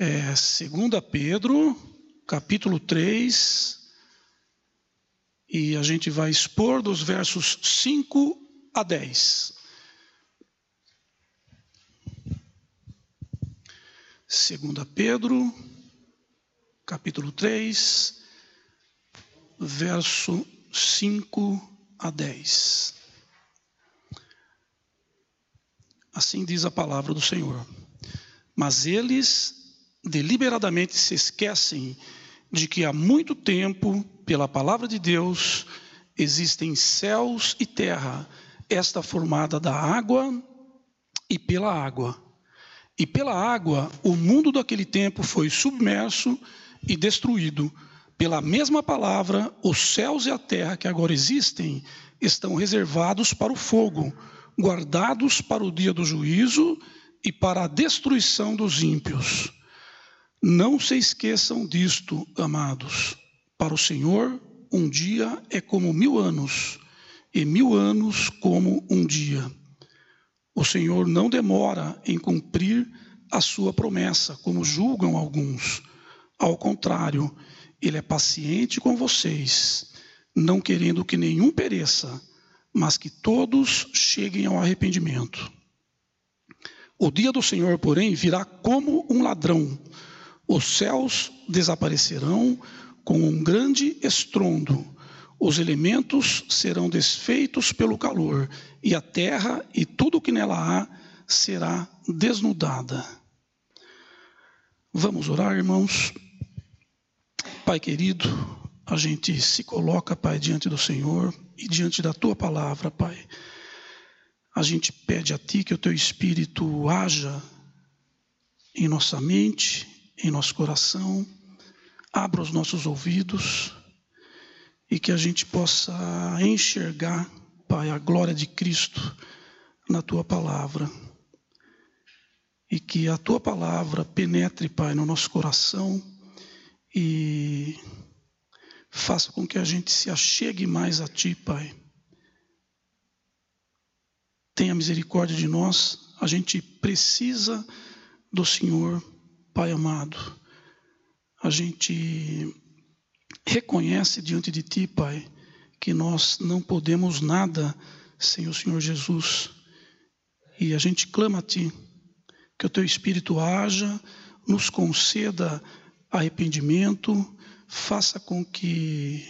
É, 2 Pedro, capítulo 3, e a gente vai expor dos versos 5 a 10. Segunda Pedro, capítulo 3, verso 5 a 10. Assim diz a palavra do Senhor. Mas eles deliberadamente se esquecem de que há muito tempo, pela palavra de Deus, existem céus e terra, esta formada da água e pela água. E pela água, o mundo daquele tempo foi submerso e destruído. Pela mesma palavra, os céus e a terra que agora existem estão reservados para o fogo, guardados para o dia do juízo e para a destruição dos ímpios. Não se esqueçam disto, amados. Para o Senhor, um dia é como mil anos, e mil anos como um dia. O Senhor não demora em cumprir a sua promessa, como julgam alguns. Ao contrário, Ele é paciente com vocês, não querendo que nenhum pereça, mas que todos cheguem ao arrependimento. O dia do Senhor, porém, virá como um ladrão. Os céus desaparecerão com um grande estrondo, os elementos serão desfeitos pelo calor, e a terra e tudo o que nela há será desnudada. Vamos orar, irmãos. Pai querido, a gente se coloca, Pai, diante do Senhor e diante da tua palavra, Pai. A gente pede a Ti que o Teu Espírito haja em nossa mente, em nosso coração, abra os nossos ouvidos e que a gente possa enxergar, Pai, a glória de Cristo na tua palavra. E que a tua palavra penetre, Pai, no nosso coração e faça com que a gente se achegue mais a ti, Pai. Tenha misericórdia de nós, a gente precisa do Senhor Pai amado, a gente reconhece diante de Ti, Pai, que nós não podemos nada sem o Senhor Jesus. E a gente clama a Ti, que o Teu Espírito haja, nos conceda arrependimento, faça com que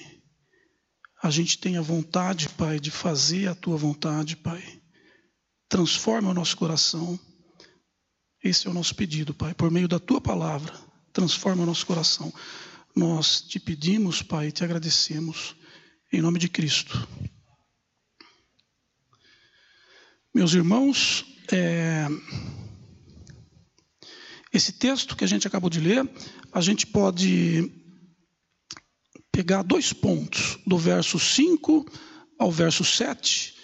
a gente tenha vontade, Pai, de fazer a Tua vontade, Pai. Transforma o nosso coração esse é o nosso pedido, Pai, por meio da tua palavra, transforma o nosso coração. Nós te pedimos, Pai, e te agradecemos, em nome de Cristo. Meus irmãos, é... esse texto que a gente acabou de ler, a gente pode pegar dois pontos, do verso 5 ao verso 7,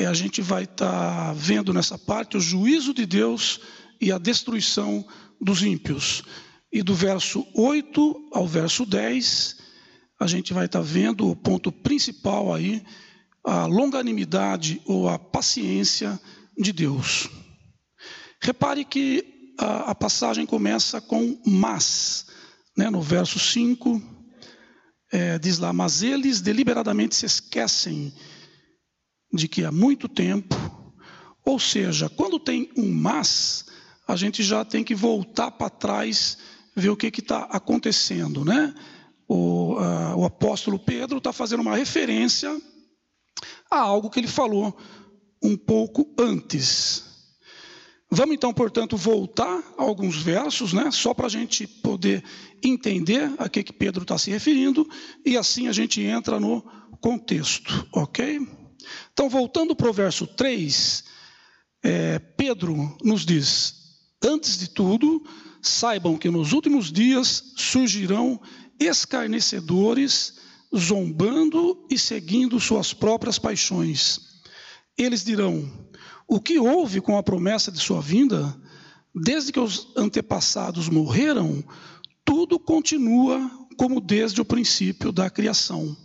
é, a gente vai estar tá vendo nessa parte o juízo de Deus e a destruição dos ímpios. E do verso 8 ao verso 10, a gente vai estar tá vendo o ponto principal aí, a longanimidade ou a paciência de Deus. Repare que a, a passagem começa com mas, né, no verso 5, é, diz lá, mas eles deliberadamente se esquecem de que há muito tempo, ou seja, quando tem um mas, a gente já tem que voltar para trás, ver o que está acontecendo, né? O, uh, o apóstolo Pedro está fazendo uma referência a algo que ele falou um pouco antes. Vamos então, portanto, voltar a alguns versos, né, só para a gente poder entender a que, que Pedro está se referindo, e assim a gente entra no contexto, ok? Então, voltando para o verso 3, é, Pedro nos diz: Antes de tudo, saibam que nos últimos dias surgirão escarnecedores, zombando e seguindo suas próprias paixões. Eles dirão: O que houve com a promessa de sua vinda? Desde que os antepassados morreram, tudo continua como desde o princípio da criação.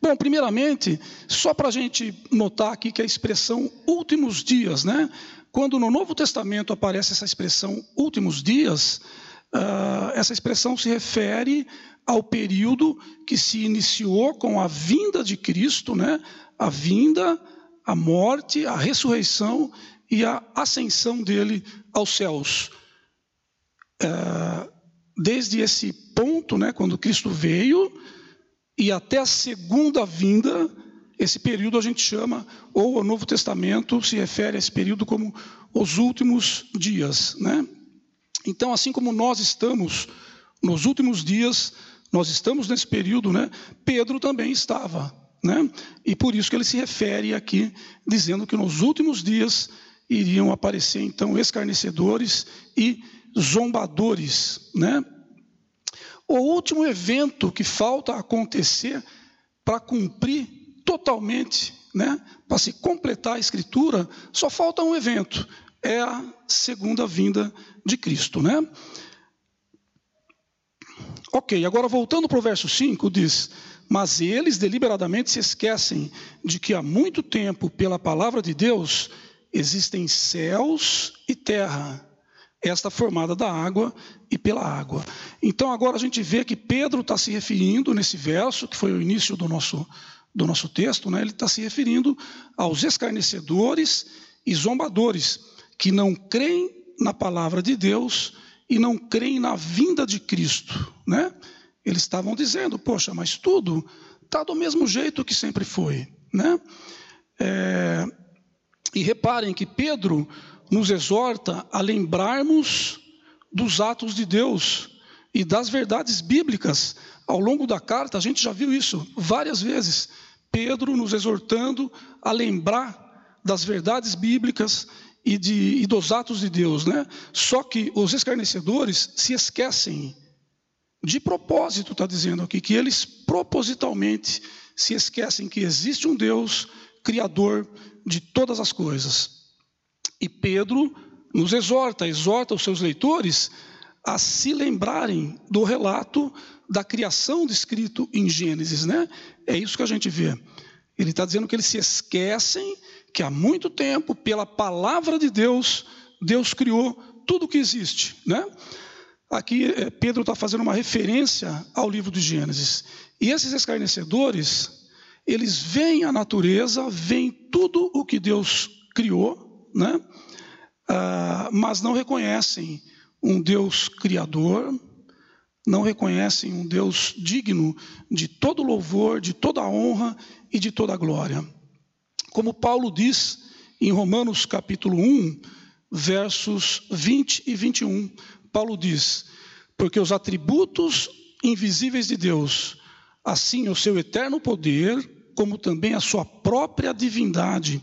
Bom, primeiramente, só para a gente notar aqui que a expressão últimos dias, né? Quando no Novo Testamento aparece essa expressão últimos dias, uh, essa expressão se refere ao período que se iniciou com a vinda de Cristo, né? a vinda, a morte, a ressurreição e a ascensão dele aos céus. Uh, desde esse ponto, né, quando Cristo veio, e até a segunda vinda, esse período a gente chama, ou o Novo Testamento se refere a esse período como os últimos dias. Né? Então, assim como nós estamos nos últimos dias, nós estamos nesse período, né? Pedro também estava. Né? E por isso que ele se refere aqui, dizendo que nos últimos dias iriam aparecer então escarnecedores e zombadores. Né? O último evento que falta acontecer para cumprir totalmente, né, para se completar a escritura, só falta um evento, é a segunda vinda de Cristo, né? OK, agora voltando para o verso 5, diz: "Mas eles deliberadamente se esquecem de que há muito tempo, pela palavra de Deus, existem céus e terra, esta formada da água e pela água. Então agora a gente vê que Pedro está se referindo nesse verso, que foi o início do nosso do nosso texto, né, ele está se referindo aos escarnecedores e zombadores que não creem na palavra de Deus e não creem na vinda de Cristo. Né? Eles estavam dizendo, poxa, mas tudo está do mesmo jeito que sempre foi. Né? É, e reparem que Pedro nos exorta a lembrarmos dos atos de Deus e das verdades bíblicas. Ao longo da carta, a gente já viu isso várias vezes. Pedro nos exortando a lembrar das verdades bíblicas e, de, e dos atos de Deus, né? Só que os escarnecedores se esquecem, de propósito, está dizendo aqui, que eles propositalmente se esquecem que existe um Deus criador de todas as coisas. E Pedro nos exorta, exorta os seus leitores a se lembrarem do relato da criação descrito em Gênesis, né? É isso que a gente vê. Ele está dizendo que eles se esquecem que há muito tempo, pela palavra de Deus, Deus criou tudo o que existe, né? Aqui eh, Pedro está fazendo uma referência ao livro de Gênesis. E esses escarnecedores, eles veem a natureza, veem tudo o que Deus criou, né? Ah, mas não reconhecem um Deus criador, não reconhecem um Deus digno de todo louvor, de toda honra e de toda glória. Como Paulo diz em Romanos capítulo 1, versos 20 e 21, Paulo diz: Porque os atributos invisíveis de Deus, assim o seu eterno poder, como também a sua própria divindade,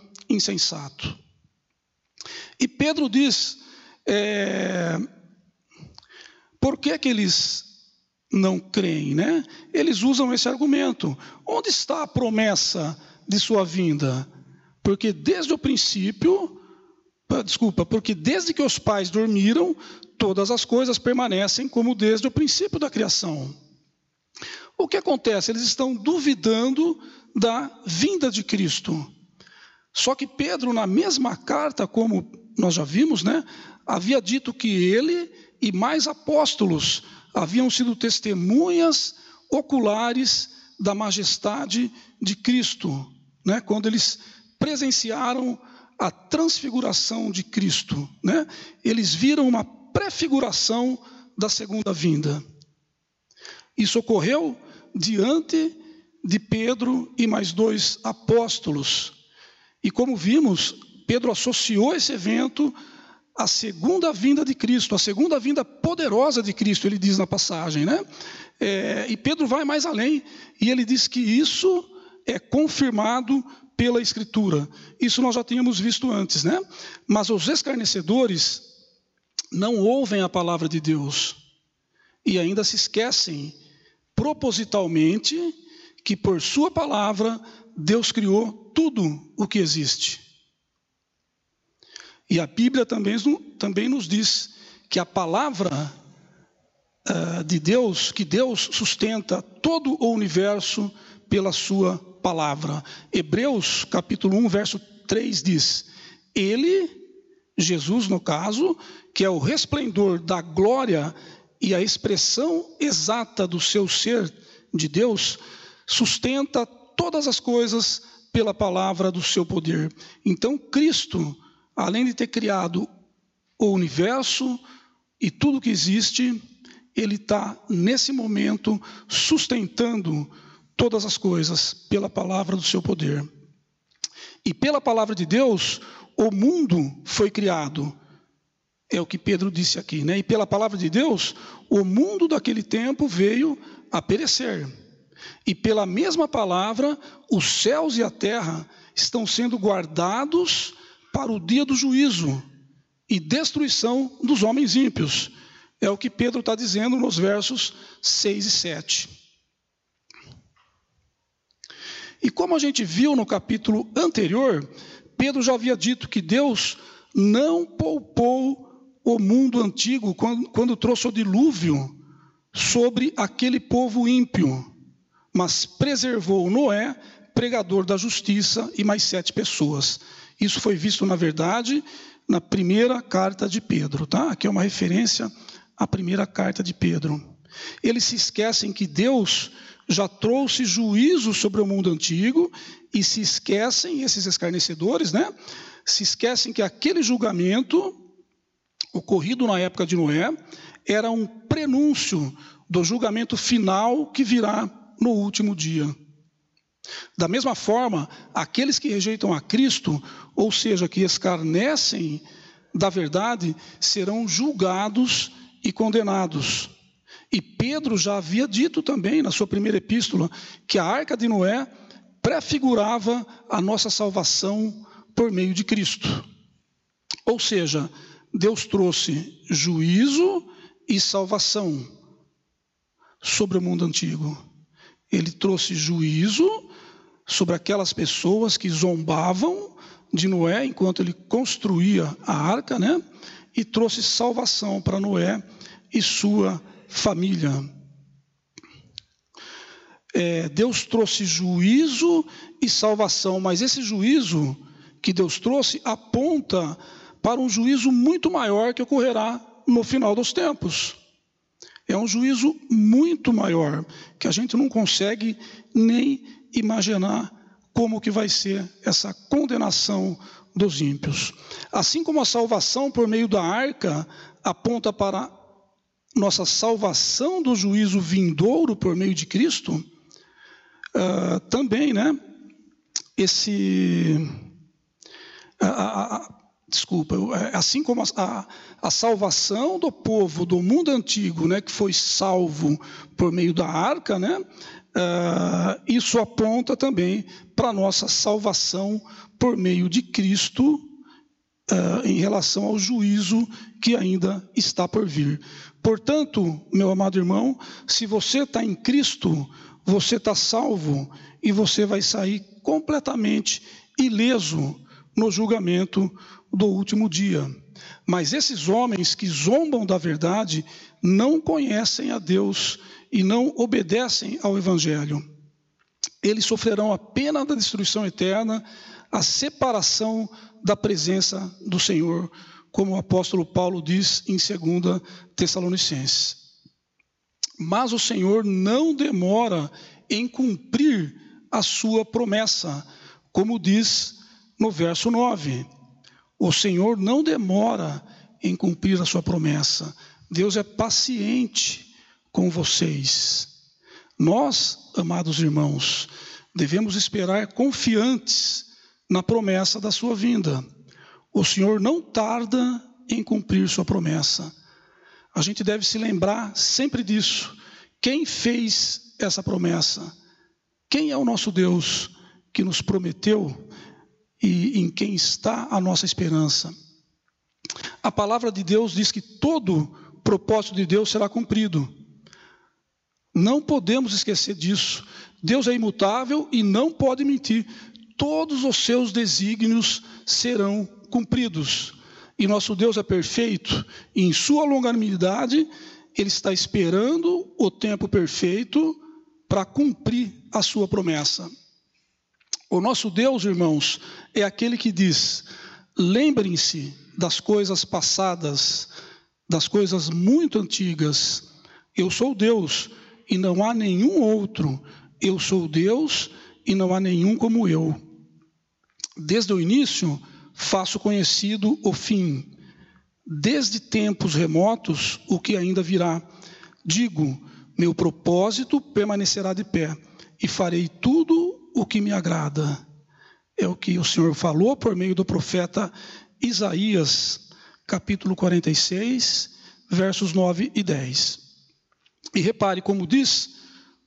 insensato. E Pedro diz: é, por que, que eles não creem? Né? Eles usam esse argumento. Onde está a promessa de sua vinda? Porque desde o princípio, desculpa, porque desde que os pais dormiram, todas as coisas permanecem como desde o princípio da criação. O que acontece? Eles estão duvidando da vinda de Cristo. Só que Pedro, na mesma carta, como nós já vimos, né, havia dito que ele e mais apóstolos haviam sido testemunhas oculares da majestade de Cristo, né? quando eles presenciaram a transfiguração de Cristo. Né? Eles viram uma prefiguração da segunda vinda. Isso ocorreu diante de Pedro e mais dois apóstolos. E como vimos, Pedro associou esse evento a segunda vinda de Cristo, a segunda vinda poderosa de Cristo, ele diz na passagem, né? É, e Pedro vai mais além e ele diz que isso é confirmado pela Escritura. Isso nós já tínhamos visto antes, né? Mas os escarnecedores não ouvem a palavra de Deus e ainda se esquecem propositalmente que por Sua palavra Deus criou tudo o que existe. E a Bíblia também, também nos diz que a palavra uh, de Deus, que Deus sustenta todo o universo pela sua palavra. Hebreus capítulo 1, verso 3 diz: Ele, Jesus no caso, que é o resplendor da glória e a expressão exata do seu ser de Deus, sustenta todas as coisas pela palavra do seu poder. Então, Cristo, além de ter criado o universo e tudo que existe, ele está, nesse momento, sustentando todas as coisas pela palavra do seu poder. E pela palavra de Deus, o mundo foi criado. É o que Pedro disse aqui, né? E pela palavra de Deus, o mundo daquele tempo veio a perecer. E pela mesma palavra, os céus e a terra estão sendo guardados para o dia do juízo e destruição dos homens ímpios. É o que Pedro está dizendo nos versos 6 e 7. E como a gente viu no capítulo anterior, Pedro já havia dito que Deus não poupou o mundo antigo quando, quando trouxe o dilúvio sobre aquele povo ímpio, mas preservou Noé, pregador da justiça, e mais sete pessoas. Isso foi visto, na verdade, na primeira carta de Pedro, tá? Aqui é uma referência à primeira carta de Pedro. Eles se esquecem que Deus já trouxe juízo sobre o mundo antigo e se esquecem, esses escarnecedores, né? Se esquecem que aquele julgamento ocorrido na época de Noé era um prenúncio do julgamento final que virá no último dia. Da mesma forma, aqueles que rejeitam a Cristo, ou seja, que escarnecem da verdade, serão julgados e condenados. E Pedro já havia dito também na sua primeira epístola que a arca de Noé prefigurava a nossa salvação por meio de Cristo. Ou seja, Deus trouxe juízo e salvação sobre o mundo antigo. Ele trouxe juízo sobre aquelas pessoas que zombavam de Noé enquanto ele construía a arca, né? E trouxe salvação para Noé e sua família. É, Deus trouxe juízo e salvação, mas esse juízo que Deus trouxe aponta para um juízo muito maior que ocorrerá no final dos tempos. É um juízo muito maior, que a gente não consegue nem imaginar como que vai ser essa condenação dos ímpios. Assim como a salvação por meio da arca aponta para nossa salvação do juízo vindouro por meio de Cristo, uh, também, né? Esse. Desculpa, é, assim como a, a, salvação do povo do mundo antigo, né, que foi salvo por meio da arca, né, uh, isso aponta também para a nossa salvação por meio de Cristo uh, em relação ao juízo que ainda está por vir. Portanto, meu amado irmão, se você está em Cristo, você está salvo e você vai sair completamente ileso no julgamento do último dia. Mas esses homens que zombam da verdade não conhecem a Deus e não obedecem ao Evangelho. Eles sofrerão a pena da destruição eterna, a separação da presença do Senhor como o apóstolo Paulo diz em 2 Tessalonicenses. Mas o Senhor não demora em cumprir a sua promessa, como diz no verso 9. O Senhor não demora em cumprir a sua promessa. Deus é paciente com vocês. Nós, amados irmãos, devemos esperar confiantes na promessa da sua vinda. O Senhor não tarda em cumprir sua promessa. A gente deve se lembrar sempre disso. Quem fez essa promessa? Quem é o nosso Deus? que nos prometeu e em quem está a nossa esperança. A palavra de Deus diz que todo propósito de Deus será cumprido. Não podemos esquecer disso. Deus é imutável e não pode mentir. Todos os seus desígnios serão cumpridos. E nosso Deus é perfeito, em sua longanimidade, Ele está esperando o tempo perfeito para cumprir a sua promessa. O nosso Deus, irmãos, é aquele que diz: lembrem-se das coisas passadas, das coisas muito antigas. Eu sou Deus e não há nenhum outro. Eu sou Deus e não há nenhum como eu. Desde o início, faço conhecido o fim. Desde tempos remotos, o que ainda virá. Digo: meu propósito permanecerá de pé, e farei tudo o que me agrada. É o que o Senhor falou por meio do profeta Isaías, capítulo 46, versos 9 e 10. E repare como diz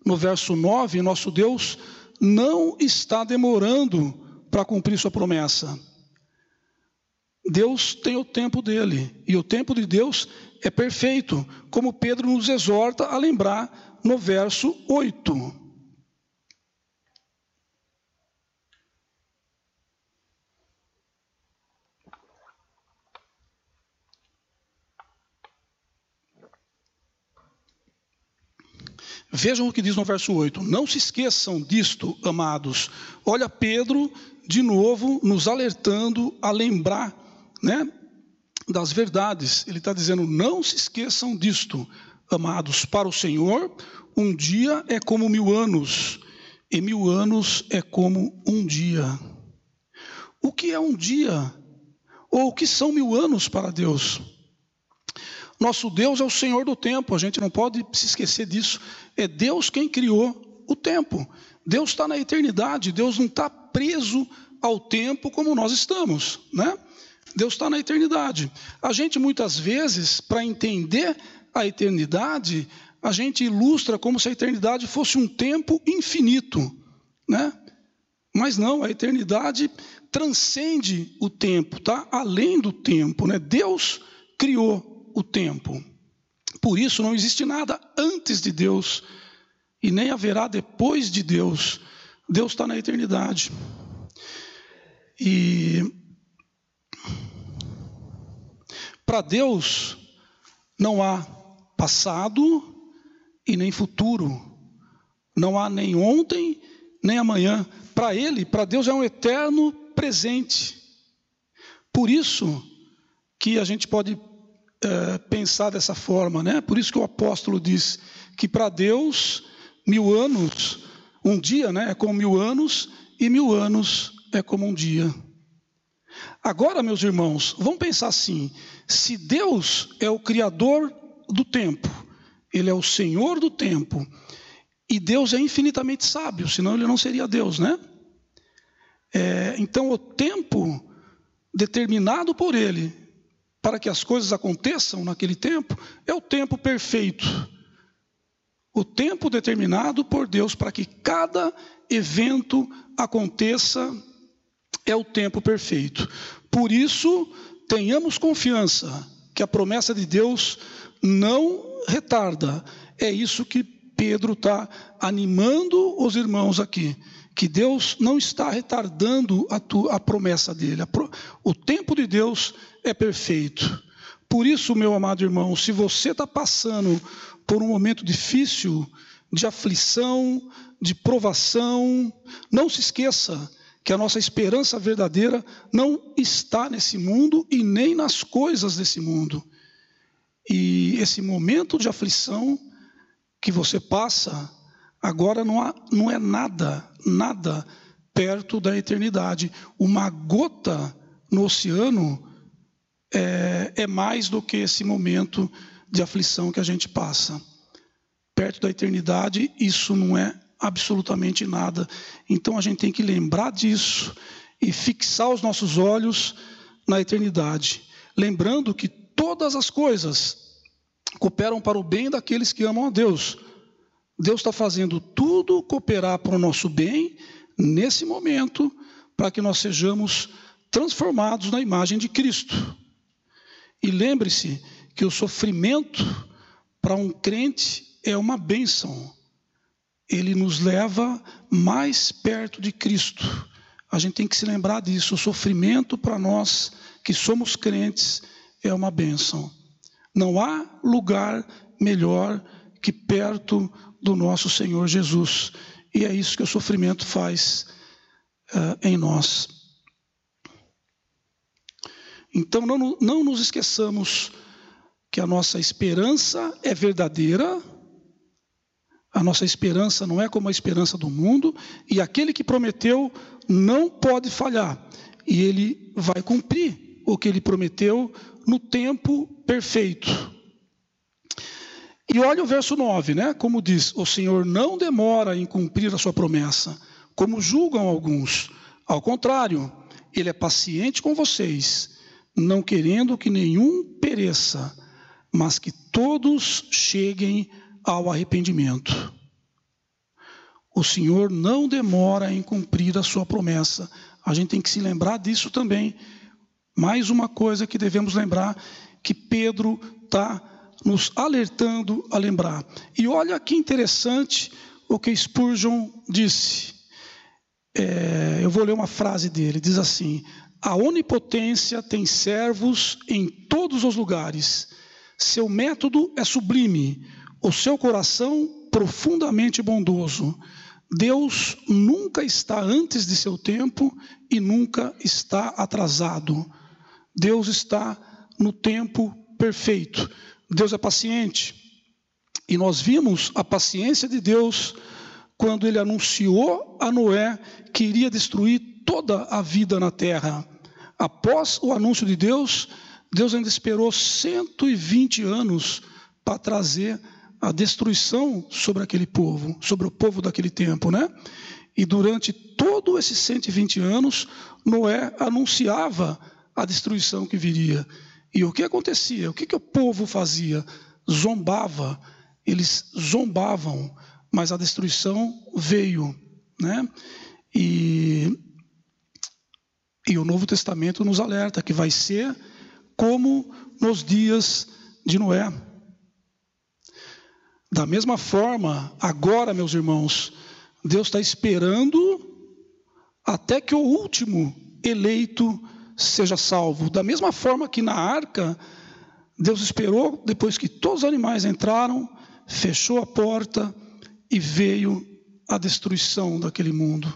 no verso 9: nosso Deus não está demorando para cumprir sua promessa. Deus tem o tempo dele, e o tempo de Deus é perfeito, como Pedro nos exorta a lembrar no verso 8. Vejam o que diz no verso 8: Não se esqueçam disto, amados. Olha Pedro de novo nos alertando a lembrar né, das verdades. Ele está dizendo: não se esqueçam disto, amados. Para o Senhor, um dia é como mil anos, e mil anos é como um dia. O que é um dia? Ou o que são mil anos para Deus? Nosso Deus é o Senhor do tempo, a gente não pode se esquecer disso. É Deus quem criou o tempo. Deus está na eternidade, Deus não está preso ao tempo como nós estamos, né? Deus está na eternidade. A gente muitas vezes, para entender a eternidade, a gente ilustra como se a eternidade fosse um tempo infinito, né? Mas não, a eternidade transcende o tempo, tá? Além do tempo, né? Deus criou o tempo. Por isso não existe nada antes de Deus e nem haverá depois de Deus. Deus está na eternidade. E para Deus não há passado e nem futuro, não há nem ontem nem amanhã. Para Ele, para Deus é um eterno presente. Por isso que a gente pode é, pensar dessa forma, né? Por isso que o apóstolo diz que para Deus mil anos, um dia, né, é como mil anos e mil anos é como um dia. Agora, meus irmãos, vamos pensar assim: se Deus é o Criador do tempo, Ele é o Senhor do tempo, e Deus é infinitamente sábio, senão Ele não seria Deus, né? É, então, o tempo determinado por Ele para que as coisas aconteçam naquele tempo é o tempo perfeito. O tempo determinado por Deus para que cada evento aconteça é o tempo perfeito. Por isso, tenhamos confiança que a promessa de Deus não retarda. É isso que Pedro está animando os irmãos aqui. Que Deus não está retardando a, a promessa dele. A pro, o tempo de Deus é perfeito. Por isso, meu amado irmão, se você está passando por um momento difícil, de aflição, de provação, não se esqueça que a nossa esperança verdadeira não está nesse mundo e nem nas coisas desse mundo. E esse momento de aflição que você passa, agora não, há, não é nada, nada perto da eternidade. Uma gota no oceano é, é mais do que esse momento de aflição que a gente passa. Perto da eternidade, isso não é absolutamente nada. Então a gente tem que lembrar disso e fixar os nossos olhos na eternidade, lembrando que todas as coisas cooperam para o bem daqueles que amam a Deus. Deus está fazendo tudo cooperar para o nosso bem nesse momento, para que nós sejamos transformados na imagem de Cristo. E lembre-se que o sofrimento para um crente é uma bênção. Ele nos leva mais perto de Cristo. A gente tem que se lembrar disso. O sofrimento para nós que somos crentes é uma bênção. Não há lugar melhor que perto do nosso Senhor Jesus. E é isso que o sofrimento faz uh, em nós. Então, não, não nos esqueçamos que a nossa esperança é verdadeira, a nossa esperança não é como a esperança do mundo, e aquele que prometeu não pode falhar, e ele vai cumprir o que ele prometeu no tempo perfeito. E olha o verso 9, né? Como diz: O Senhor não demora em cumprir a sua promessa, como julgam alguns. Ao contrário, ele é paciente com vocês, não querendo que nenhum pereça, mas que todos cheguem ao arrependimento. O Senhor não demora em cumprir a sua promessa. A gente tem que se lembrar disso também. Mais uma coisa que devemos lembrar que Pedro está nos alertando a lembrar. E olha que interessante o que Spurgeon disse. É, eu vou ler uma frase dele, diz assim: A onipotência tem servos em todos os lugares. Seu método é sublime, o seu coração profundamente bondoso. Deus nunca está antes de seu tempo e nunca está atrasado. Deus está no tempo perfeito. Deus é paciente. E nós vimos a paciência de Deus quando ele anunciou a Noé que iria destruir toda a vida na terra. Após o anúncio de Deus, Deus ainda esperou 120 anos para trazer a destruição sobre aquele povo, sobre o povo daquele tempo, né? E durante todos esses 120 anos, Noé anunciava a destruição que viria. E o que acontecia? O que, que o povo fazia? Zombava, eles zombavam, mas a destruição veio, né? E, e o Novo Testamento nos alerta que vai ser como nos dias de Noé. Da mesma forma, agora, meus irmãos, Deus está esperando até que o último eleito seja salvo. Da mesma forma que na arca, Deus esperou, depois que todos os animais entraram, fechou a porta e veio a destruição daquele mundo.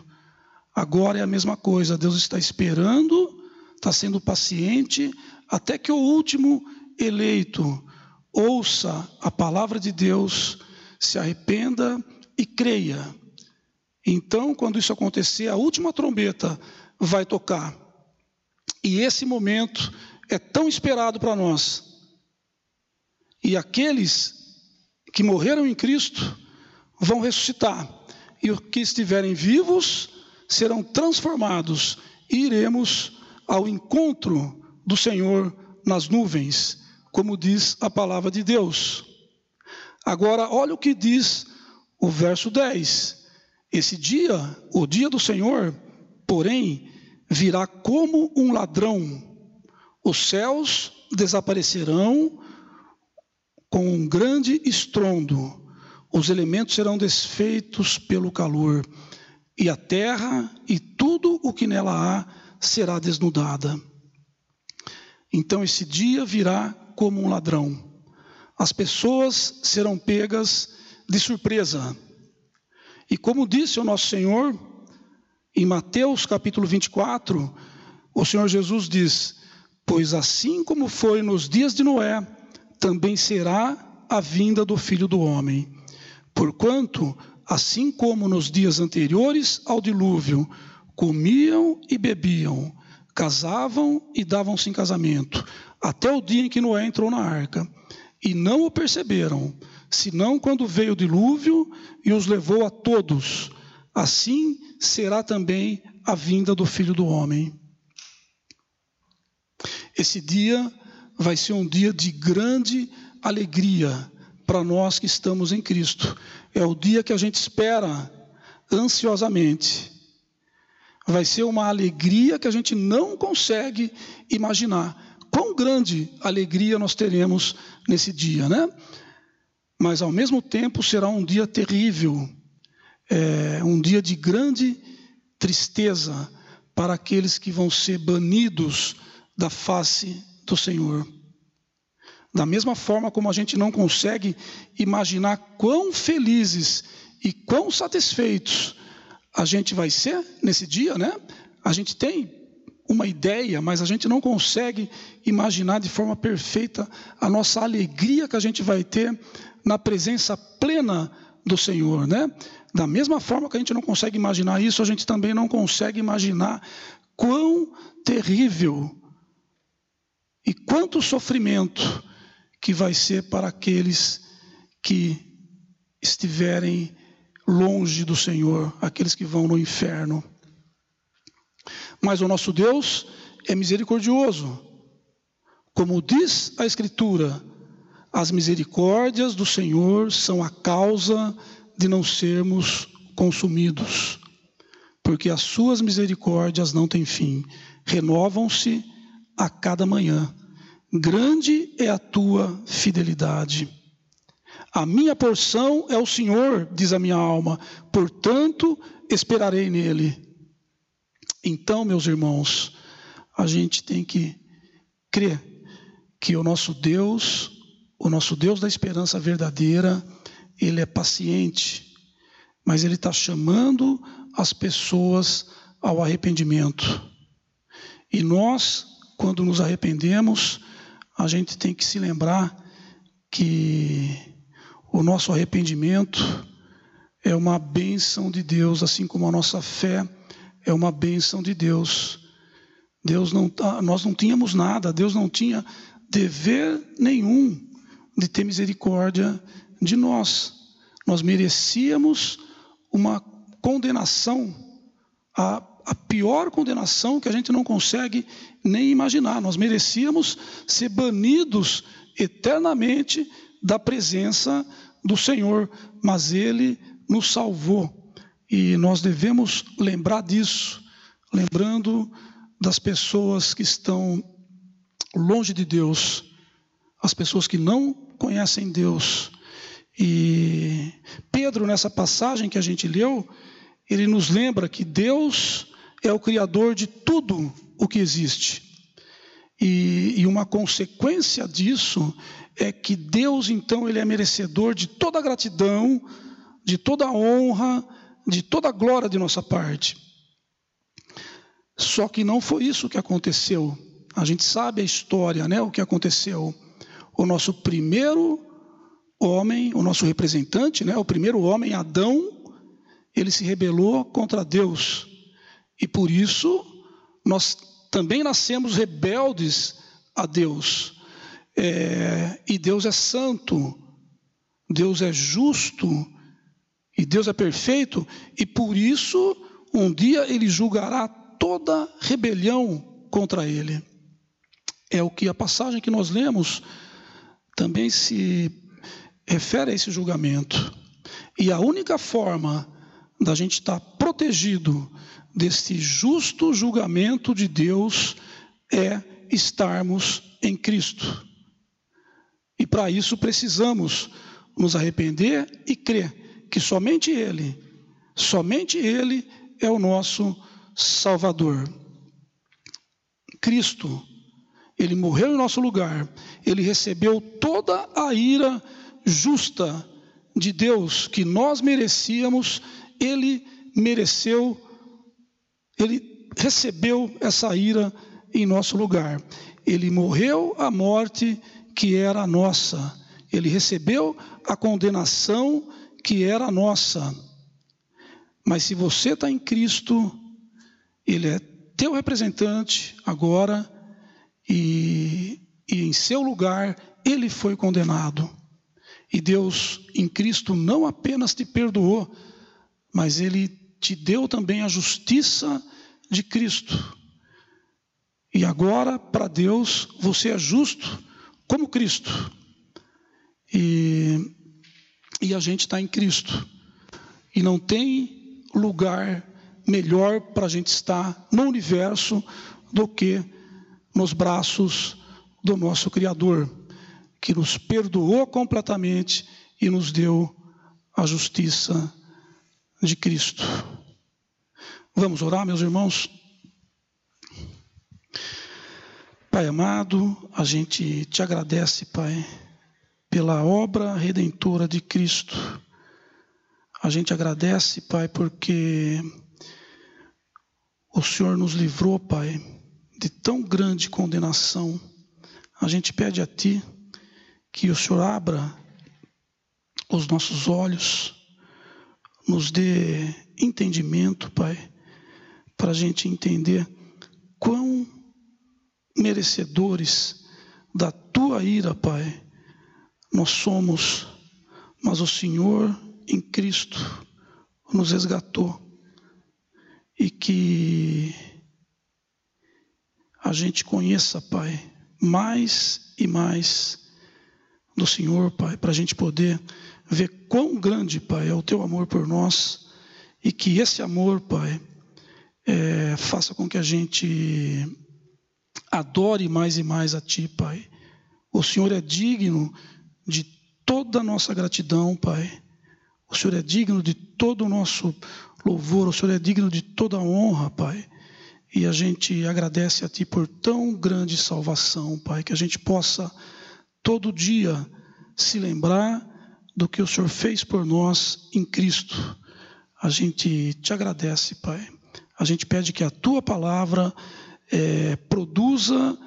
Agora é a mesma coisa, Deus está esperando, está sendo paciente, até que o último eleito ouça a palavra de Deus, se arrependa e creia. Então, quando isso acontecer, a última trombeta vai tocar. E esse momento é tão esperado para nós. E aqueles que morreram em Cristo vão ressuscitar. E os que estiverem vivos serão transformados e iremos ao encontro do Senhor nas nuvens como diz a palavra de Deus. Agora, olha o que diz o verso 10. Esse dia, o dia do Senhor, porém, virá como um ladrão. Os céus desaparecerão com um grande estrondo, os elementos serão desfeitos pelo calor, e a terra e tudo o que nela há será desnudada. Então esse dia virá como um ladrão. As pessoas serão pegas de surpresa. E como disse o nosso Senhor, em Mateus capítulo 24, o Senhor Jesus diz: Pois assim como foi nos dias de Noé, também será a vinda do filho do homem. Porquanto, assim como nos dias anteriores ao dilúvio, comiam e bebiam, casavam e davam-se em casamento, até o dia em que Noé entrou na arca. E não o perceberam, senão quando veio o dilúvio e os levou a todos. Assim será também a vinda do filho do homem. Esse dia vai ser um dia de grande alegria para nós que estamos em Cristo. É o dia que a gente espera ansiosamente. vai ser uma alegria que a gente não consegue imaginar. Quão grande alegria nós teremos nesse dia, né? Mas ao mesmo tempo será um dia terrível, é, um dia de grande tristeza para aqueles que vão ser banidos da face do Senhor. Da mesma forma como a gente não consegue imaginar quão felizes e quão satisfeitos a gente vai ser nesse dia, né? A gente tem uma ideia, mas a gente não consegue imaginar de forma perfeita a nossa alegria que a gente vai ter na presença plena do Senhor, né? Da mesma forma que a gente não consegue imaginar isso, a gente também não consegue imaginar quão terrível e quanto sofrimento que vai ser para aqueles que estiverem longe do Senhor, aqueles que vão no inferno. Mas o nosso Deus é misericordioso. Como diz a Escritura, as misericórdias do Senhor são a causa de não sermos consumidos, porque as suas misericórdias não têm fim, renovam-se a cada manhã. Grande é a tua fidelidade. A minha porção é o Senhor, diz a minha alma, portanto esperarei nele. Então, meus irmãos, a gente tem que crer que o nosso Deus, o nosso Deus da esperança verdadeira, ele é paciente, mas ele está chamando as pessoas ao arrependimento. E nós, quando nos arrependemos, a gente tem que se lembrar que o nosso arrependimento é uma bênção de Deus, assim como a nossa fé é uma bênção de Deus. Deus não, tá, nós não tínhamos nada, Deus não tinha dever nenhum de ter misericórdia de nós. Nós merecíamos uma condenação, a, a pior condenação que a gente não consegue nem imaginar. Nós merecíamos ser banidos eternamente da presença do Senhor, mas Ele nos salvou. E nós devemos lembrar disso, lembrando das pessoas que estão longe de Deus, as pessoas que não conhecem Deus. E Pedro, nessa passagem que a gente leu, ele nos lembra que Deus é o Criador de tudo o que existe. E, e, uma consequência disso é que Deus, então, ele é merecedor de toda a gratidão, de toda a honra, de toda a glória de nossa parte. Só que não foi isso que aconteceu. A gente sabe a história, né? O que aconteceu. O nosso primeiro homem, o nosso representante, né? O primeiro homem, Adão, ele se rebelou contra Deus. E por isso nós também nascemos rebeldes a Deus. É, e Deus é santo, Deus é justo, e Deus é perfeito, e por isso, um dia ele julgará toda rebelião contra ele. É o que a passagem que nós lemos também se refere a esse julgamento. E a única forma da gente estar protegido desse justo julgamento de Deus é estarmos em Cristo. E para isso precisamos nos arrepender e crer que somente Ele, somente Ele é o nosso Salvador. Cristo, Ele morreu em nosso lugar, Ele recebeu toda a ira justa de Deus que nós merecíamos, Ele mereceu, Ele recebeu essa ira em nosso lugar. Ele morreu a morte que era nossa. Ele recebeu a condenação que era nossa. Mas se você está em Cristo, Ele é teu representante agora, e, e em seu lugar Ele foi condenado. E Deus em Cristo não apenas te perdoou, mas Ele te deu também a justiça de Cristo. E agora, para Deus, você é justo como Cristo. E e a gente está em Cristo. E não tem lugar melhor para a gente estar no universo do que nos braços do nosso Criador, que nos perdoou completamente e nos deu a justiça de Cristo. Vamos orar, meus irmãos? Pai amado, a gente te agradece, Pai, pela obra redentora de Cristo. A gente agradece, Pai, porque o Senhor nos livrou, Pai, de tão grande condenação. A gente pede a Ti que o Senhor abra os nossos olhos, nos dê entendimento, Pai, para a gente entender quão merecedores da tua ira, Pai, nós somos, mas o Senhor em Cristo nos resgatou. E que a gente conheça, Pai, mais e mais do Senhor, Pai, para a gente poder ver quão grande, Pai, é o teu amor por nós e que esse amor, Pai, é, faça com que a gente adore mais e mais a Ti, Pai. O Senhor é digno de toda a nossa gratidão, Pai. O Senhor é digno de todo o nosso louvor, o Senhor é digno de toda a honra, Pai. E a gente agradece a Ti por tão grande salvação, Pai, que a gente possa todo dia se lembrar do que o Senhor fez por nós em Cristo. A gente te agradece, Pai. A gente pede que a Tua palavra é, produza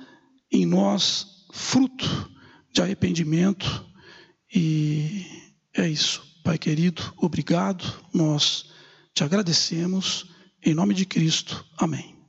em nós fruto de arrependimento. E é isso. Pai querido, obrigado. Nós te agradecemos. Em nome de Cristo. Amém.